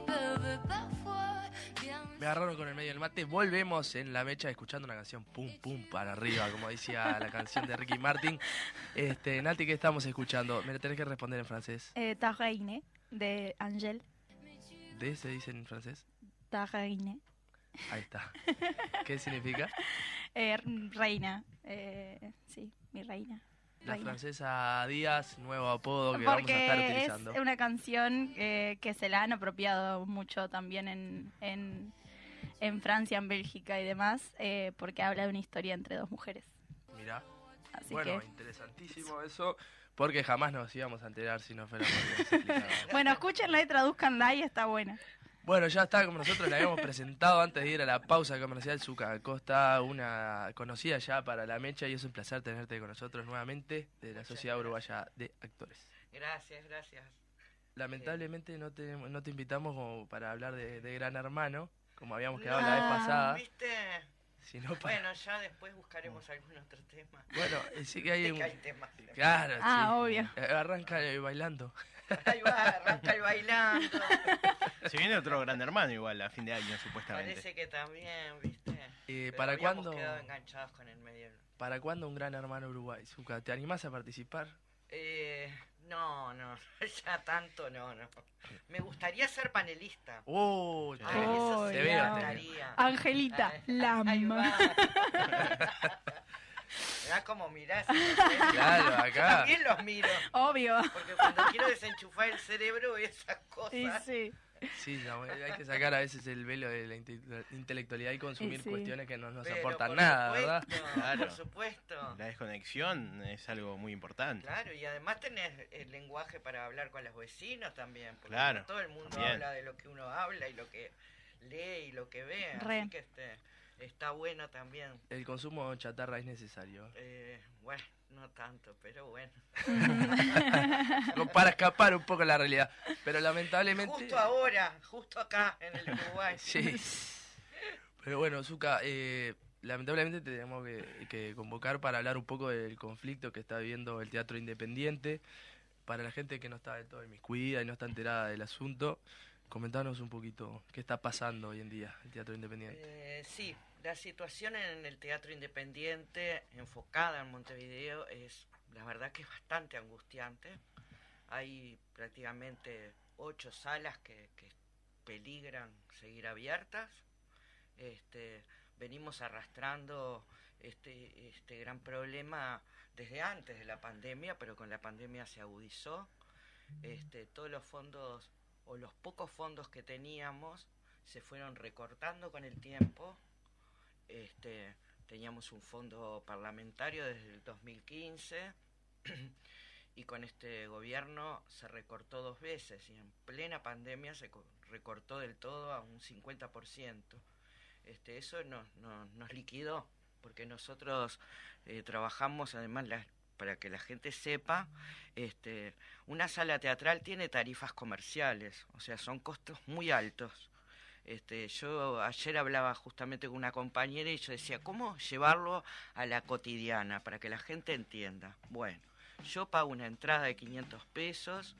peuvent parfois Me agarraron con el medio del mate. Volvemos en la mecha escuchando una canción pum pum para arriba, como decía la canción de Ricky Martin. Este, Nati, ¿qué estamos escuchando? Me la tenés que responder en francés. Eh, Ta Reine, de Angel. ¿De se dice en francés? Ta Reine. Ahí está. ¿Qué significa? Eh, reina. Eh, sí, mi reina. La francesa Díaz, nuevo apodo que vamos a estar es utilizando. una canción eh, que se la han apropiado mucho también en, en, en Francia, en Bélgica y demás, eh, porque habla de una historia entre dos mujeres. Mirá. Así Bueno, que, interesantísimo eso, porque jamás nos íbamos a enterar si no fuera porque bueno, escúchenla y traduzcanla y está buena. Bueno, ya está, como nosotros la habíamos presentado antes de ir a la pausa comercial, Zuka Acosta, una conocida ya para la mecha, y es un placer tenerte con nosotros nuevamente de la Sociedad Uruguaya de Actores. Gracias, gracias. Lamentablemente no te, no te invitamos como para hablar de, de Gran Hermano, como habíamos quedado la vez pasada, ¿Viste? sino para... Bueno, ya después buscaremos algún otro tema. Bueno, sí que hay un... que hay temas. Claro, Ah, sí. obvio. Eh, Arranca eh, bailando. Ahí va, arranca el bailando. Se viene otro gran hermano igual a fin de año, supuestamente. Parece que también, ¿viste? Eh, Pero ¿Para cuándo? quedado enganchados con el medio. ¿Para cuándo un Gran Hermano Uruguay? Zuka, ¿te animás a participar? Eh, no, no, ya tanto no, no. Me gustaría ser panelista. ¡Oh! Ay, eso sí te me veo, gustaría. Angelita, Ay, la. Mirá cómo mirás. Claro, Yo acá. también los miro. Obvio. Porque cuando quiero desenchufar el cerebro y esas cosas. Sí, sí. Sí, no, hay que sacar a veces el velo de la inte- intelectualidad y consumir sí. cuestiones que no nos Pero aportan por nada, ¿verdad? supuesto, Claro. Por supuesto. La desconexión es algo muy importante. Claro, y además tenés el lenguaje para hablar con los vecinos también. Porque Claro, no todo el mundo también. habla de lo que uno habla y lo que lee y lo que ve. Re. Así que este, está bueno también. El consumo chatarra es necesario. Eh, bueno, no tanto, pero bueno. Para escapar un poco de la realidad. Pero lamentablemente. Justo ahora, justo acá en el Uruguay. Sí. Pero bueno, Zuka, eh, lamentablemente tenemos que, que convocar para hablar un poco del conflicto que está viviendo el teatro independiente. Para la gente que no está de todo inmiscuida y no está enterada del asunto, comentanos un poquito qué está pasando hoy en día el teatro independiente. Eh, sí, la situación en el teatro independiente enfocada en Montevideo es, la verdad que es bastante angustiante. Hay prácticamente ocho salas que, peligran seguir abiertas. Este, venimos arrastrando este, este gran problema desde antes de la pandemia, pero con la pandemia se agudizó. Este, todos los fondos o los pocos fondos que teníamos se fueron recortando con el tiempo. Este, teníamos un fondo parlamentario desde el 2015 y con este gobierno se recortó dos veces y en plena pandemia se co- recortó del todo a un 50%. Este, eso nos, nos, nos liquidó porque nosotros eh, trabajamos además la- para que la gente sepa, este, una sala teatral tiene tarifas comerciales, o sea, son costos muy altos. Este, yo ayer hablaba justamente con una compañera y yo decía, ¿cómo llevarlo a la cotidiana para que la gente entienda? Bueno, yo pago una entrada de 500 pesos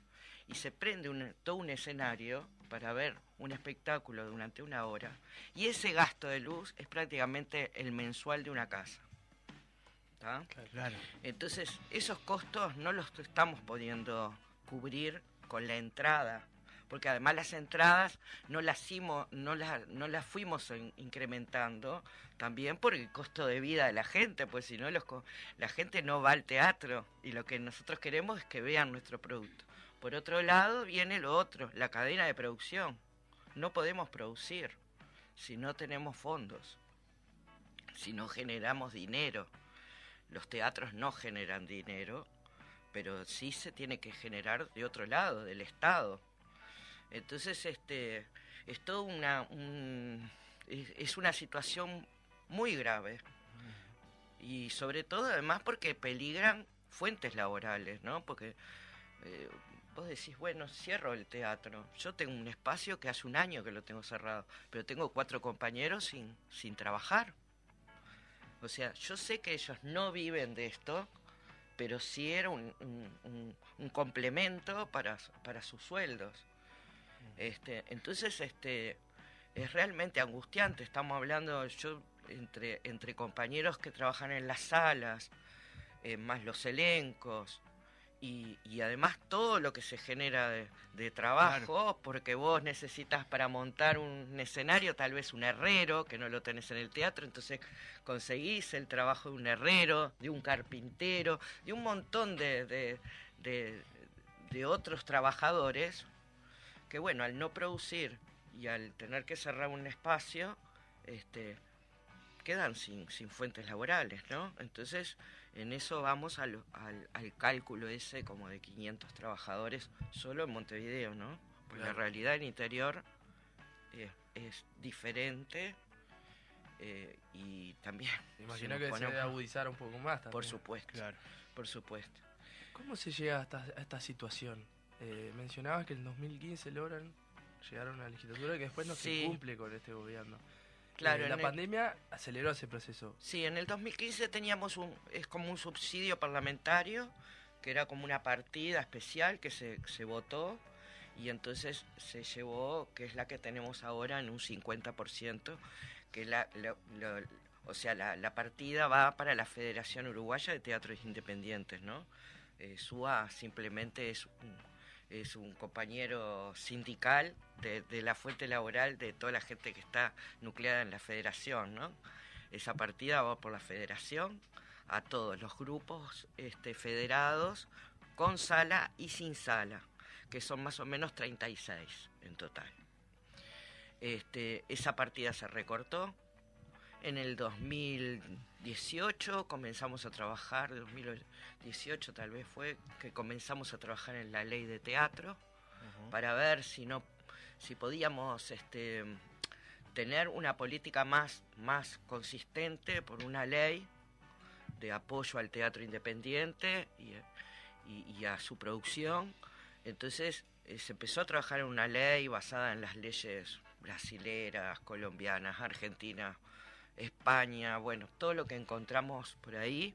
y se prende un, todo un escenario para ver un espectáculo durante una hora y ese gasto de luz es prácticamente el mensual de una casa. ¿Tá? Claro. Entonces, esos costos no los estamos pudiendo cubrir con la entrada, porque además las entradas no las, himo- no las, no las fuimos in- incrementando también por el costo de vida de la gente, pues si no los co- la gente no va al teatro y lo que nosotros queremos es que vean nuestro producto. Por otro lado viene lo otro, la cadena de producción. No podemos producir si no tenemos fondos, si no generamos dinero. Los teatros no generan dinero, pero sí se tiene que generar de otro lado, del Estado. Entonces, este, es todo una, un- es una situación muy grave. Y sobre todo, además, porque peligran fuentes laborales, ¿no? Porque eh, vos decís, bueno, cierro el teatro. Yo tengo un espacio que hace un año que lo tengo cerrado, pero tengo cuatro compañeros sin, sin trabajar. O sea, yo sé que ellos no viven de esto, pero sí era un, complemento para, para sus sueldos. Este, entonces, este, es realmente angustiante. Estamos hablando, yo, entre, entre compañeros que trabajan en las salas, eh, más los elencos, y, y además todo lo que se genera de, de trabajo, porque vos necesitas para montar un escenario tal vez un herrero, que no lo tenés en el teatro, entonces conseguís el trabajo de un herrero, de un carpintero, de un montón de, de, de- de otros trabajadores que bueno, al no producir y al tener que cerrar un espacio, este, quedan sin, sin fuentes laborales, ¿no? Entonces, en eso vamos al, al, al cálculo ese como de 500 trabajadores solo en Montevideo, ¿no? Porque la realidad del interior eh, es diferente eh, y también, si imagino que se debe agudizar un poco más también. por supuesto, Claro. por supuesto. ¿Cómo se llega a esta, a esta situación? Eh, mencionabas que en 2015 logran llegar a una legislatura que después no Sí. se cumple con este gobierno. Claro, Eh, la el- pandemia aceleró ese proceso. Sí, en el 2015 teníamos un, es como un subsidio parlamentario, que era como una partida especial que se, se votó y entonces se llevó, que es la que tenemos ahora en un 50%, que la, la- lo- o sea, la, la partida va para la Federación Uruguaya de Teatros Independientes, ¿no? Eh, SUA simplemente es un, es un compañero sindical de, la fuente laboral de toda la gente que está nucleada en la federación, ¿no? Esa partida va por la federación a todos los grupos este, federados con sala y sin sala, que son más o menos 36 en total. Este, esa partida se recortó. En el 2018 comenzamos a trabajar, 2018 tal vez fue, que comenzamos a trabajar en la ley de teatro para ver si no si podíamos este tener una política más más consistente por una ley de apoyo al teatro independiente y, y- y a su producción. Entonces eh, se empezó a trabajar en una ley basada en las leyes brasileras colombianas argentinas España bueno todo lo que encontramos por ahí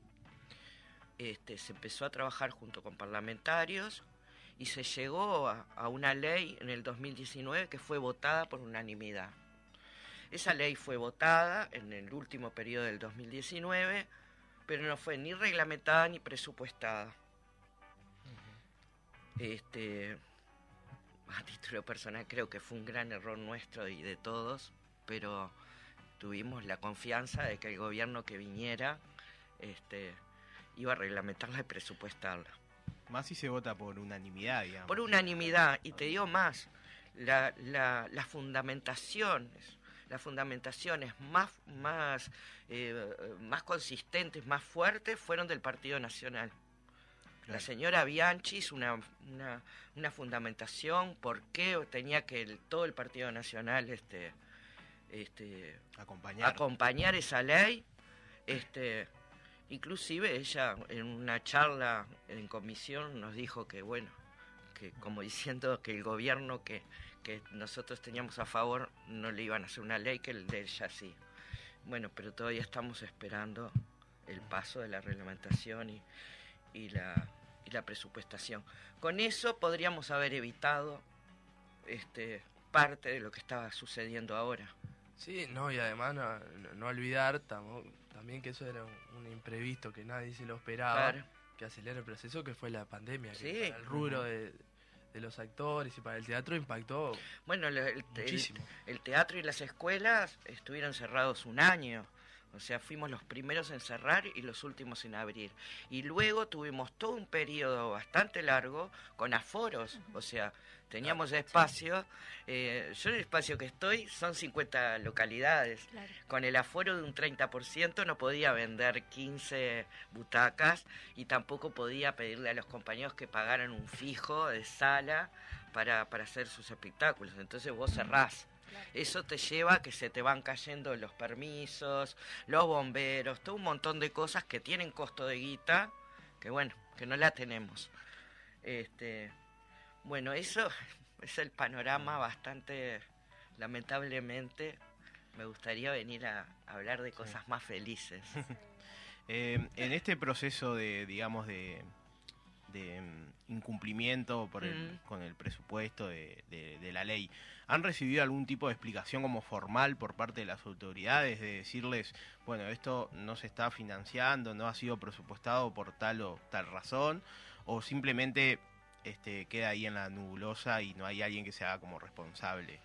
este, se empezó a trabajar junto con parlamentarios y se llegó a, a una ley en el 2019 que fue votada por unanimidad. Esa ley fue votada en el último periodo del 2019, pero no fue ni reglamentada ni presupuestada. Este, a título personal creo que fue un gran error nuestro y de todos, pero tuvimos la confianza de que el gobierno que viniera este, iba a reglamentarla y presupuestarla. Más si se vota por unanimidad, digamos. Por unanimidad, y te digo más, la, la, las fundamentaciones, las fundamentaciones más, más, eh, más consistentes, más fuertes, fueron del Partido Nacional. La señora Bianchi hizo una, una, una fundamentación por qué tenía que el- todo el Partido Nacional este, este, Acompañar. acompañar esa ley. Este, inclusive ella en una charla en comisión nos dijo que bueno, que como diciendo que el gobierno que, que nosotros teníamos a favor no le iban a hacer una ley que el de ella sí. Bueno, pero todavía estamos esperando el paso de la reglamentación y, y la, y la presupuestación. Con eso podríamos haber evitado este, parte de lo que estaba sucediendo ahora. Sí, no, y además no, no- olvidar tamo- también que eso era un, un imprevisto que nadie se lo esperaba, Claro. que acelera el proceso, que fue la pandemia, que para el rubro de, de los actores y para el teatro impactó Bueno, el- muchísimo. el teatro y las escuelas estuvieron cerrados un año. O sea, fuimos los primeros en cerrar y los últimos en abrir. Y luego tuvimos todo un periodo bastante largo con aforos. O sea, teníamos espacio. eh, yo en el espacio que estoy son 50 localidades. Claro. Con el aforo de un 30% no podía vender 15 butacas y tampoco podía pedirle a los compañeros que pagaran un fijo de sala para, para hacer sus espectáculos. Entonces vos cerrás. Eso te lleva a que se te van cayendo los permisos, los bomberos, todo un montón de cosas que tienen costo de guita, que bueno, que no la tenemos. Este, bueno, eso es el panorama bastante, lamentablemente, me gustaría venir a, hablar de cosas más felices. Eh, en este proceso de, digamos, de, de, mm, incumplimiento por el, Mm. con el presupuesto de, de- de la ley. ¿Han recibido algún tipo de explicación como formal por parte de las autoridades de decirles, bueno, esto no se está financiando, no ha sido presupuestado por tal o tal razón? ¿O simplemente este, queda ahí en la nubulosa y no hay alguien que se haga como responsable?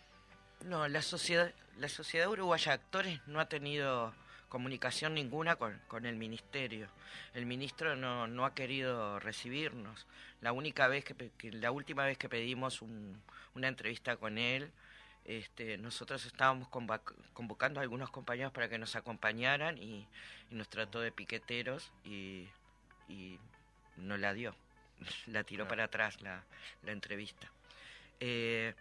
No, la sociedad, la sociedad uruguaya de actores no ha tenido comunicación ninguna con, con el ministerio. El ministro no, no ha querido recibirnos. La única vez que, que- la última vez que pedimos un- una entrevista con él, este, nosotros estábamos convocando a algunos compañeros para que nos acompañaran y, y nos trató de piqueteros y, y no la dio. La tiró para atrás la, la entrevista. Eh,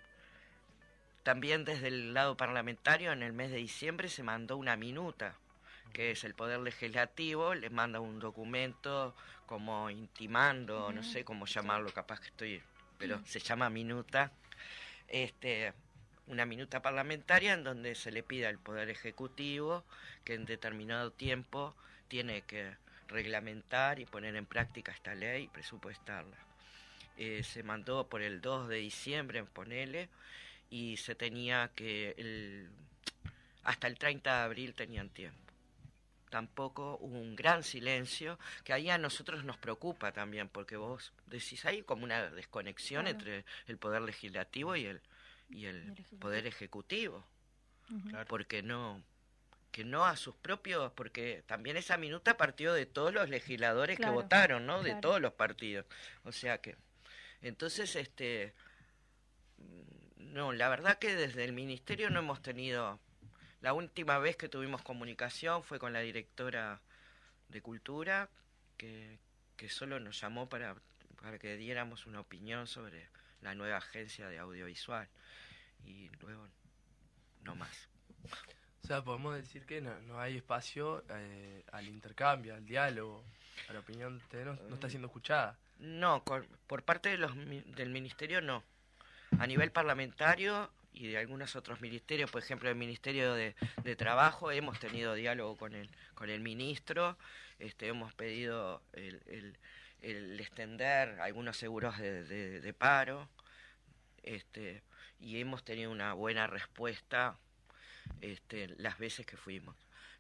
también desde el lado parlamentario, en el mes de diciembre se mandó una minuta, que es el Poder Legislativo, les manda un documento como intimando, no sé cómo llamarlo, capaz que estoy, pero se llama minuta, este, una minuta parlamentaria en donde se le pide al Poder Ejecutivo que en determinado tiempo tiene que reglamentar y poner en práctica esta ley y presupuestarla. Eh, se mandó por el 2 de diciembre, ponele, y se tenía que el, hasta el 30 de abril tenían tiempo. Tampoco hubo un gran silencio, que ahí a nosotros nos preocupa también, porque vos decís, hay como una desconexión Claro. entre el poder legislativo y el, y el Y el ejecutivo. poder ejecutivo. Claro. porque no que no a sus propios, porque también esa minuta partió de todos los legisladores Claro, que votaron, ¿no? De todos los partidos. O sea que, entonces, este, mm, no, la verdad que desde el ministerio no hemos tenido, la última vez que tuvimos comunicación fue con la directora de Cultura, que, que solo nos llamó para, para que diéramos una opinión sobre la nueva agencia de audiovisual. Y luego, no más. O sea, podemos decir que no, no hay espacio eh, al intercambio, al diálogo. La opinión de no, no está siendo escuchada. No, con- por parte de los, mi- del ministerio no. A nivel parlamentario y de algunos otros ministerios, por ejemplo el Ministerio de, de Trabajo, hemos tenido diálogo con el, con el ministro, este, hemos pedido el, el- extender algunos seguros de, de- de paro, este, y hemos tenido una buena respuesta este, las veces que fuimos.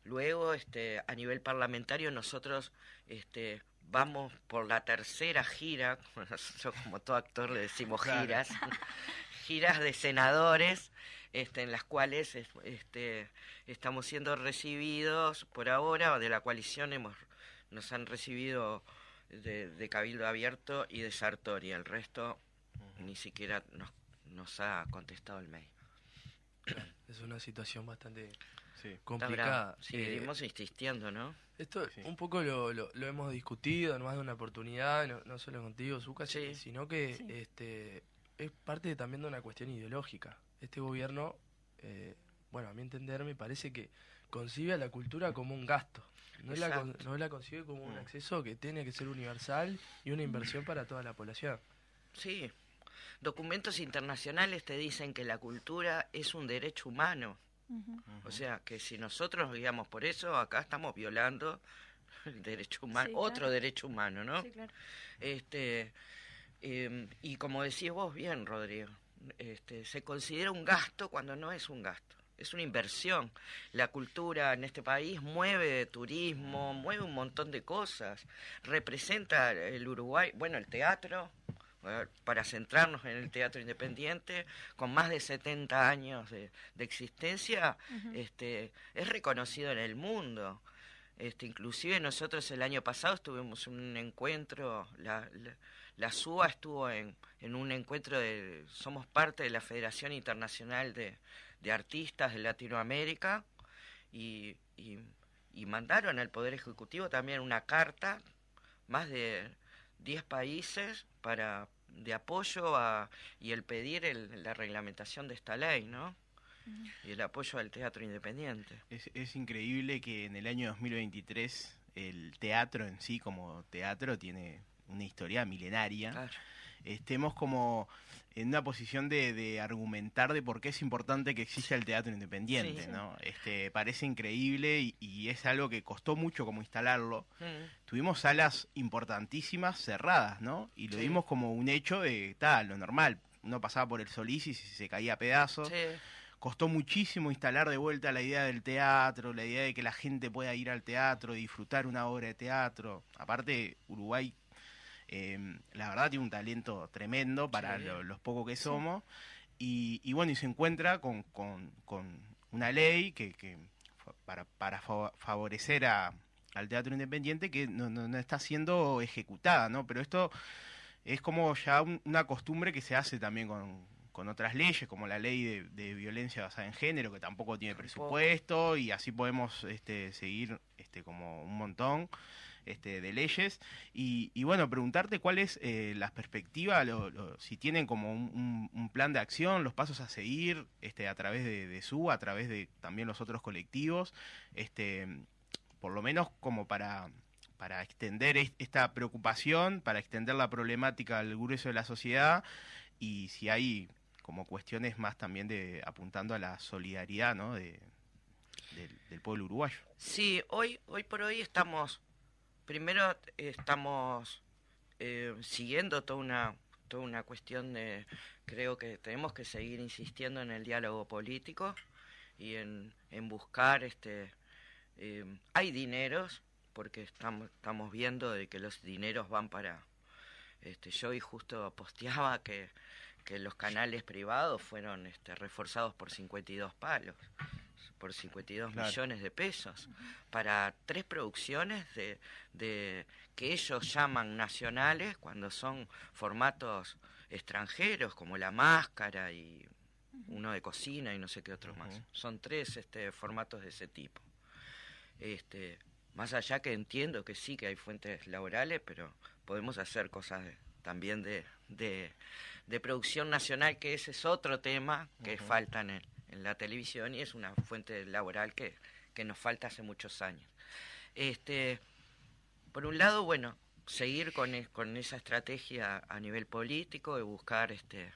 Luego, este, a nivel parlamentario, nosotros este, vamos por la tercera gira, nosotros como todo actor le decimos Claro. giras, giras de senadores, este, en las cuales es- este, estamos siendo recibidos por ahora, de la coalición hemos, nos han recibido de, de Cabildo Abierto y de Sartori, el resto ni siquiera nos, nos ha contestado el mail. Es una situación bastante Sí. Complicada. Seguiremos Eh, insistiendo, ¿no? esto Sí. un poco lo, lo, lo hemos discutido en más de una oportunidad, no, no solo contigo, Zucca, Sí. sino que Sí. este es parte también de una cuestión ideológica. Este gobierno, eh, bueno, a mi entender, me parece que concibe a la cultura como un gasto. No la, no la concibe como un Mm. acceso que tiene que ser universal y una inversión para toda la población. Sí. Documentos internacionales te dicen que la cultura es un derecho humano. O sea, que si nosotros nos guiamos por eso, acá estamos violando el derecho humano, Sí, otro claro. derecho humano, ¿no? Sí, claro. Este, em, y como decís vos bien, Rodrigo, este, se considera un gasto cuando no es un gasto, es una inversión. La cultura en este país mueve turismo, mueve un montón de cosas, representa el Uruguay, bueno, el teatro, para centrarnos en el teatro independiente, con más de 70 años de, de existencia, este, es reconocido en el mundo. Este, inclusive nosotros el año pasado estuvimos en un encuentro, la, la, la SUA estuvo en, en un encuentro de, somos parte de la Federación Internacional de, de Artistas de Latinoamérica y, y, y mandaron al Poder Ejecutivo también una carta, más de 10 países para de apoyo a, y el pedir el- la reglamentación de esta ley, ¿no? Y el apoyo al teatro independiente. Es, es increíble que en el año 2023 el teatro en sí como teatro tiene una historia milenaria Claro. Estemos como en una posición de, de argumentar de por qué es importante que exista el teatro independiente, Sí. ¿no? Este, parece increíble y, y es algo que costó mucho como instalarlo. Mm. Tuvimos salas importantísimas cerradas, ¿no? Y lo Sí. vimos como un hecho de tal, lo normal. Uno pasaba por el Solís y se se caía a pedazos. Costó muchísimo instalar de vuelta la idea del teatro, la idea de que la gente pueda ir al teatro, disfrutar una obra de teatro. Aparte, Uruguay, eh, la verdad, tiene un talento tremendo para Sí. lo- los pocos que somos. Y, y bueno, y se encuentra con, con- con una ley que, que para, para fa- favorecer a, al teatro independiente que no, no- no está siendo ejecutada, ¿no? Pero esto es como ya un- una costumbre que se hace también con, con otras leyes, como la ley de, de violencia basada en género, que tampoco tiene presupuesto, y así podemos este, seguir este, como un montón este, de leyes. Y, bueno, preguntarte cuál es eh, la perspectiva, si tienen como un, plan de acción, los pasos a seguir este, a través de, de SU, a través de también los otros colectivos, este, por lo menos como para para extender es- esta preocupación, para extender la problemática al grueso de la sociedad y si hay como cuestiones más también de apuntando a la solidaridad ¿no? de, del, del pueblo uruguayo. Sí, hoy, hoy por hoy estamos, primero eh, estamos eh, siguiendo toda una, toda una cuestión de, creo que tenemos que seguir insistiendo en el diálogo político y en, en buscar, este, eh, hay dineros, porque estamos, estamos viendo de que los dineros van para, este, yo hoy justo posteaba que, que los canales privados fueron este, reforzados por 52 palos, por 52 Claro. millones de pesos, para tres producciones de, de que ellos llaman nacionales cuando son formatos extranjeros, como La Máscara y uno de cocina y no sé qué otro más. Son tres este, formatos de ese tipo. Este, más allá que entiendo que sí que hay fuentes laborales, pero podemos hacer cosas de- también de, de, de producción nacional, que ese es otro tema que Ujú. falta en, el- en la televisión y es una fuente laboral que, que nos falta hace muchos años. Este, por un lado, bueno, seguir con, con esa estrategia a nivel político de buscar este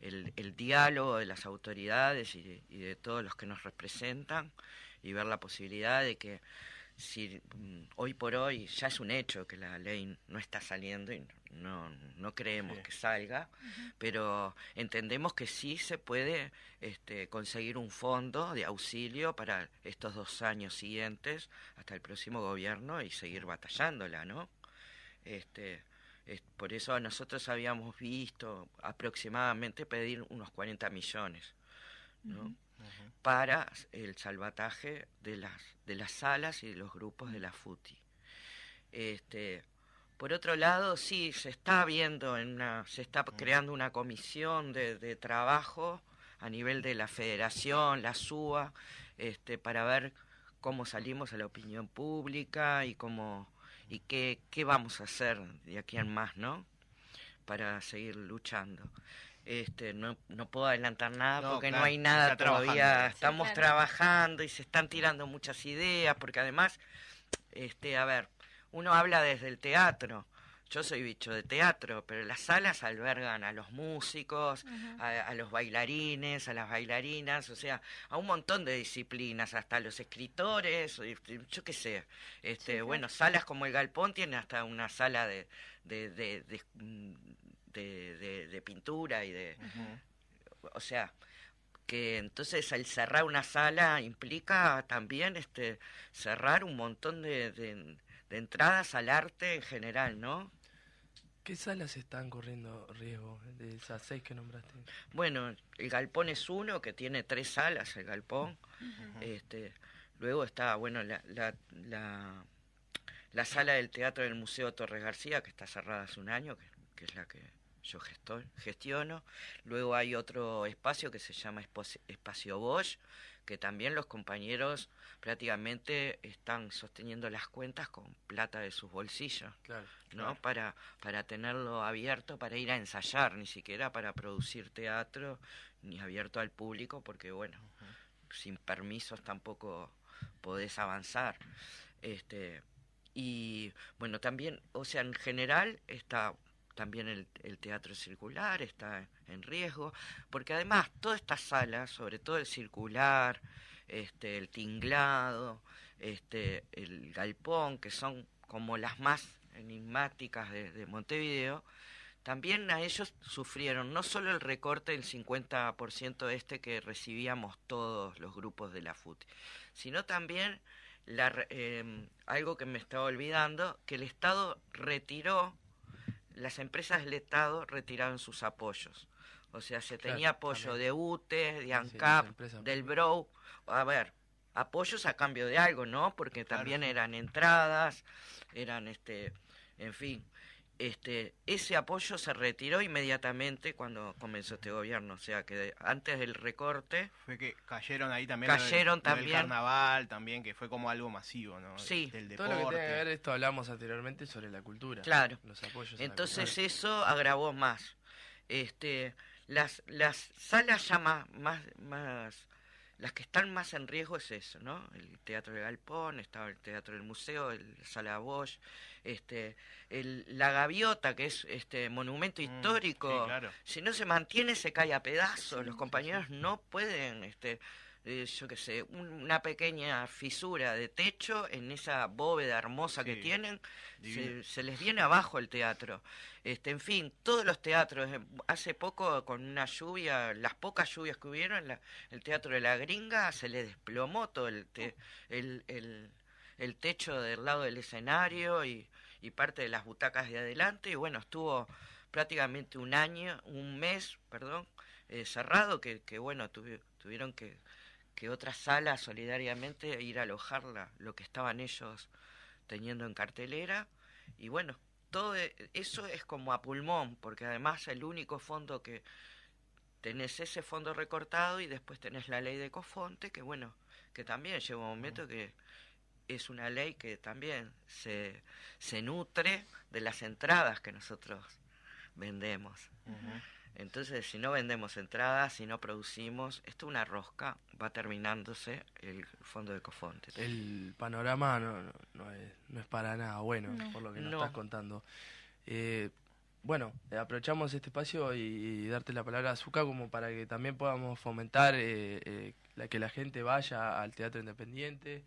el, el diálogo de las autoridades y de, y de todos los que nos representan y ver la posibilidad de que si mm, hoy por hoy ya es un hecho que la ley no está saliendo y no, no creemos Sí. que salga, pero entendemos que sí se puede este, conseguir un fondo de auxilio para estos dos años siguientes hasta el próximo gobierno y seguir batallándola, ¿no? Este, es- por eso nosotros habíamos visto aproximadamente pedir unos 40 millones, ¿no? Para el salvataje de las de las salas y de los grupos de la FUTI. Este, por otro lado, sí se está viendo en una se está creando una comisión de, de trabajo a nivel de la Federación, la SUA, este, para ver cómo salimos a la opinión pública y cómo y qué, qué vamos a hacer de aquí en más, ¿no? Para seguir luchando. Este, no, no puedo adelantar nada No, porque no hay nada trabajando. todavía. Sí, Estamos claro. trabajando y se están tirando muchas ideas, porque además, este, a ver, uno habla desde el teatro. Yo soy bicho de teatro, pero las salas albergan a los músicos, a, a los bailarines, a las bailarinas, o sea, a un montón de disciplinas, hasta los escritores, y yo qué sé. Este. Bueno, salas como el Galpón tienen hasta una sala de, de, de, de, de- de- de pintura y de... O sea, que entonces al cerrar una sala implica también este cerrar un montón de, de- de entradas al arte en general, ¿no? ¿Qué salas están corriendo riesgo de esas seis que nombraste? Bueno, el galpón es uno que tiene tres salas, el galpón. este, luego está, bueno, la, la, la, la sala del teatro del Museo Torres García, que está cerrada hace un año, que, que es la que yo gesto- gestiono. Luego hay otro espacio que se llama Espacio Bosch, que también los compañeros prácticamente están sosteniendo las cuentas con plata de sus bolsillos. Claro. ¿no? Para, para tenerlo abierto para ir a ensayar, ni siquiera para producir teatro, ni abierto al público, porque bueno, sin permisos tampoco podés avanzar. Este, y bueno, también, o sea, en general está, también el, teatro circular está en riesgo, porque además todas estas salas, sobre todo el circular, este, el tinglado, este, el galpón, que son como las más enigmáticas de, de Montevideo, también a ellos sufrieron no solo el recorte del 50% este que recibíamos todos los grupos de la FUT, sino también la, eh, algo que me estaba olvidando, que el Estado retiró, las empresas del Estado retiraron sus apoyos. O sea, se Claro, tenía apoyo también. de UTE, de ANCAP, del. BROW. A ver, apoyos a cambio de algo, ¿no? Porque Claro, también eran entradas, eran, este, en fin. Este, ese apoyo se retiró inmediatamente cuando comenzó este gobierno, o sea que antes del recorte, Fue que cayeron ahí también. lo del- Cayeron lo del también. carnaval también, que fue como algo masivo, ¿no? Sí. Del Todo deporte. lo que tiene que ver, esto hablamos anteriormente sobre la cultura. Claro. Los apoyos. a la Entonces eso agravó más. Este, las, las salas ya más, más, más, las que están más en riesgo es eso, ¿no? El Teatro de Galpón, estaba el Teatro del Museo, el Sala Bosch, este, el, la Gaviota, que es este monumento Mm, histórico. sí, claro. Si no se mantiene, se cae a pedazos. Los compañeros no pueden, este, eh, yo qué sé, un- una pequeña fisura de techo en esa bóveda hermosa que tienen, se, se les viene abajo el teatro. Este, en fin, todos los teatros, eh, hace poco con una lluvia, las pocas lluvias que hubieron, la- el teatro de la gringa se le desplomó todo el, te- el, el, el techo del lado del escenario y, y parte de las butacas de adelante y bueno, estuvo prácticamente un año, un mes, perdón, eh, cerrado que, que bueno, tuvi- tuvieron que, que otras salas solidariamente ir a alojarla, lo que estaban ellos teniendo en cartelera y bueno, todo e- eso es como a pulmón, porque además el único fondo que tenés ese fondo recortado y después tenés la ley de Cofonte, que bueno, que también llega un momento que es una ley que también se, se nutre de las entradas que nosotros vendemos. Entonces, si no vendemos entradas, si no producimos, esto es una rosca, va terminándose el fondo de Cofonte. El panorama no, no, no es, no es para nada bueno, No. por lo que nos No. estás contando. Eh, bueno, eh, aprovechamos este espacio y, y darte la palabra a Zuka como para que también podamos fomentar eh, eh, la, que la gente vaya al teatro independiente,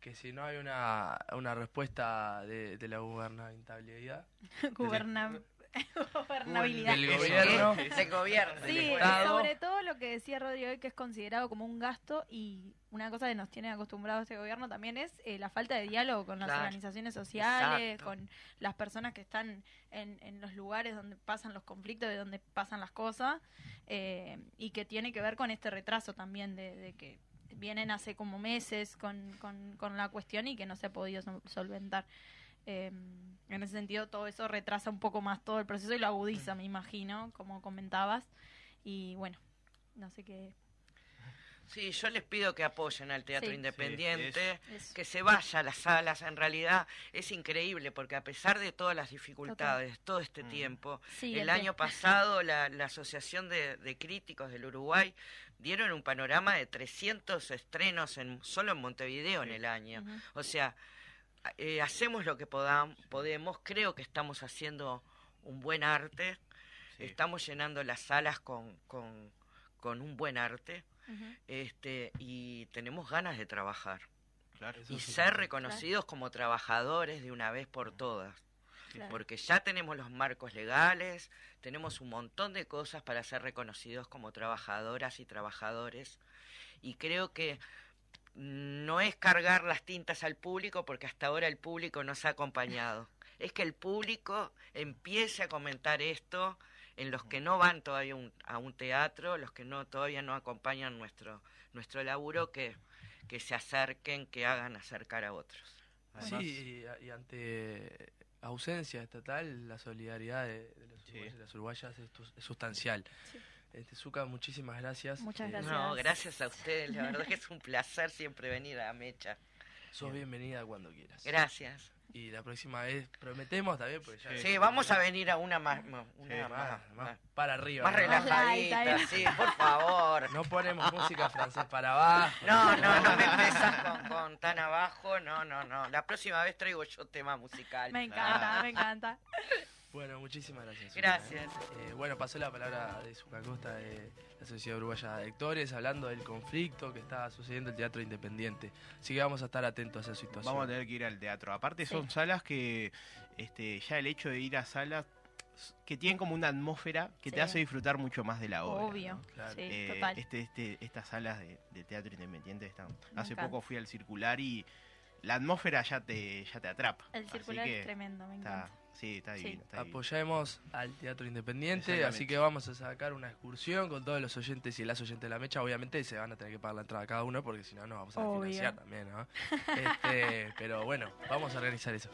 que si no hay una, una respuesta de, de la gubernabilidad, Guberna- Gobernabilidad. del gobierno. Del gobierno. Sí, sobre todo lo que decía Rodrigo hoy, que es considerado como un gasto y una cosa que nos tiene acostumbrados este gobierno también es eh, la falta de diálogo con las Claro. organizaciones sociales, Exacto. con las personas que están en, en los lugares donde pasan los conflictos, de donde pasan las cosas, eh, y que tiene que ver con este retraso también de, de que vienen hace como meses con, con, con la cuestión y que no se ha podido sol- solventar. Eh, en ese sentido, todo eso retrasa un poco más todo el proceso y lo agudiza, me imagino, como comentabas. Y bueno, no sé qué. Sí, yo les pido que apoyen al teatro Sí. independiente, es- que se vaya a las salas. En realidad es increíble porque a pesar de todas las dificultades, todo este Mm. tiempo, Sí, el año pasado la, la Asociación de, de Críticos del Uruguay dieron un panorama de 300 estrenos en, solo en Montevideo en Sí. el año. Ujú. O sea, eh, hacemos lo que podam- podemos, creo que estamos haciendo un buen arte, Sí. estamos llenando las salas con, con, con un buen arte este y tenemos ganas de trabajar. Claro. Y ser reconocidos como trabajadores de una vez por todas. Claro. porque ya tenemos los marcos legales tenemos un montón de cosas para ser reconocidos como trabajadoras y trabajadores. Y creo que no es cargar las tintas al público porque hasta ahora el público nos ha acompañado es que el público empiece a comentar esto en los que no van todavía un- a un teatro, los que no todavía no acompañan nuestro nuestro laburo, que, que se acerquen, que hagan acercar a otros. Además, Sí, y, y ante ausencia estatal, la solidaridad de, de los Sí. uruguayos y las uruguayas es, tu- es sustancial. Sí. Este, Zuka, muchísimas gracias. Muchas Eh, gracias. No, gracias a ustedes, la verdad que es un placer siempre venir a Mecha. sos bienvenida cuando quieras. Gracias. Y la próxima vez prometemos también, porque ya... Sí. Sí, vamos a venir a una más, una Sí, más, Más, más, más para arriba. más ¿no? relajadita, sí, por favor. No ponemos música francés para abajo. No, no, no me empezas con, con tan abajo, no, no, no. La próxima vez traigo yo tema musical. Me encanta, me encanta. Bueno, muchísimas gracias. Gracias. eh. Bueno, pasó la palabra de Zucca Costa de la Sociedad Uruguaya de Actores, hablando del conflicto que está sucediendo en el Teatro Independiente. Así que vamos a estar atentos a esa situación. Vamos a tener que ir al teatro. Aparte Sí. son salas que este, ya el hecho de ir a salas que tienen como una atmósfera que te hace disfrutar mucho más de la obra. Obvio. ¿no? Claro. Sí, Eh, total. este, este, estas salas de, de teatro independiente están. Me Hace encanta. poco fui al circular y la atmósfera ya te, ya te atrapa. El Así circular que es tremendo, me está, encanta. Sí, está Sí. divino. está divino. Apoyemos al Teatro Independiente, así que vamos a sacar una excursión con todos los oyentes y las oyentes de la mecha. Obviamente se van a tener que pagar la entrada cada uno porque si no nos vamos a Obvio. financiar también, ¿no? Este, pero bueno, vamos a organizar eso.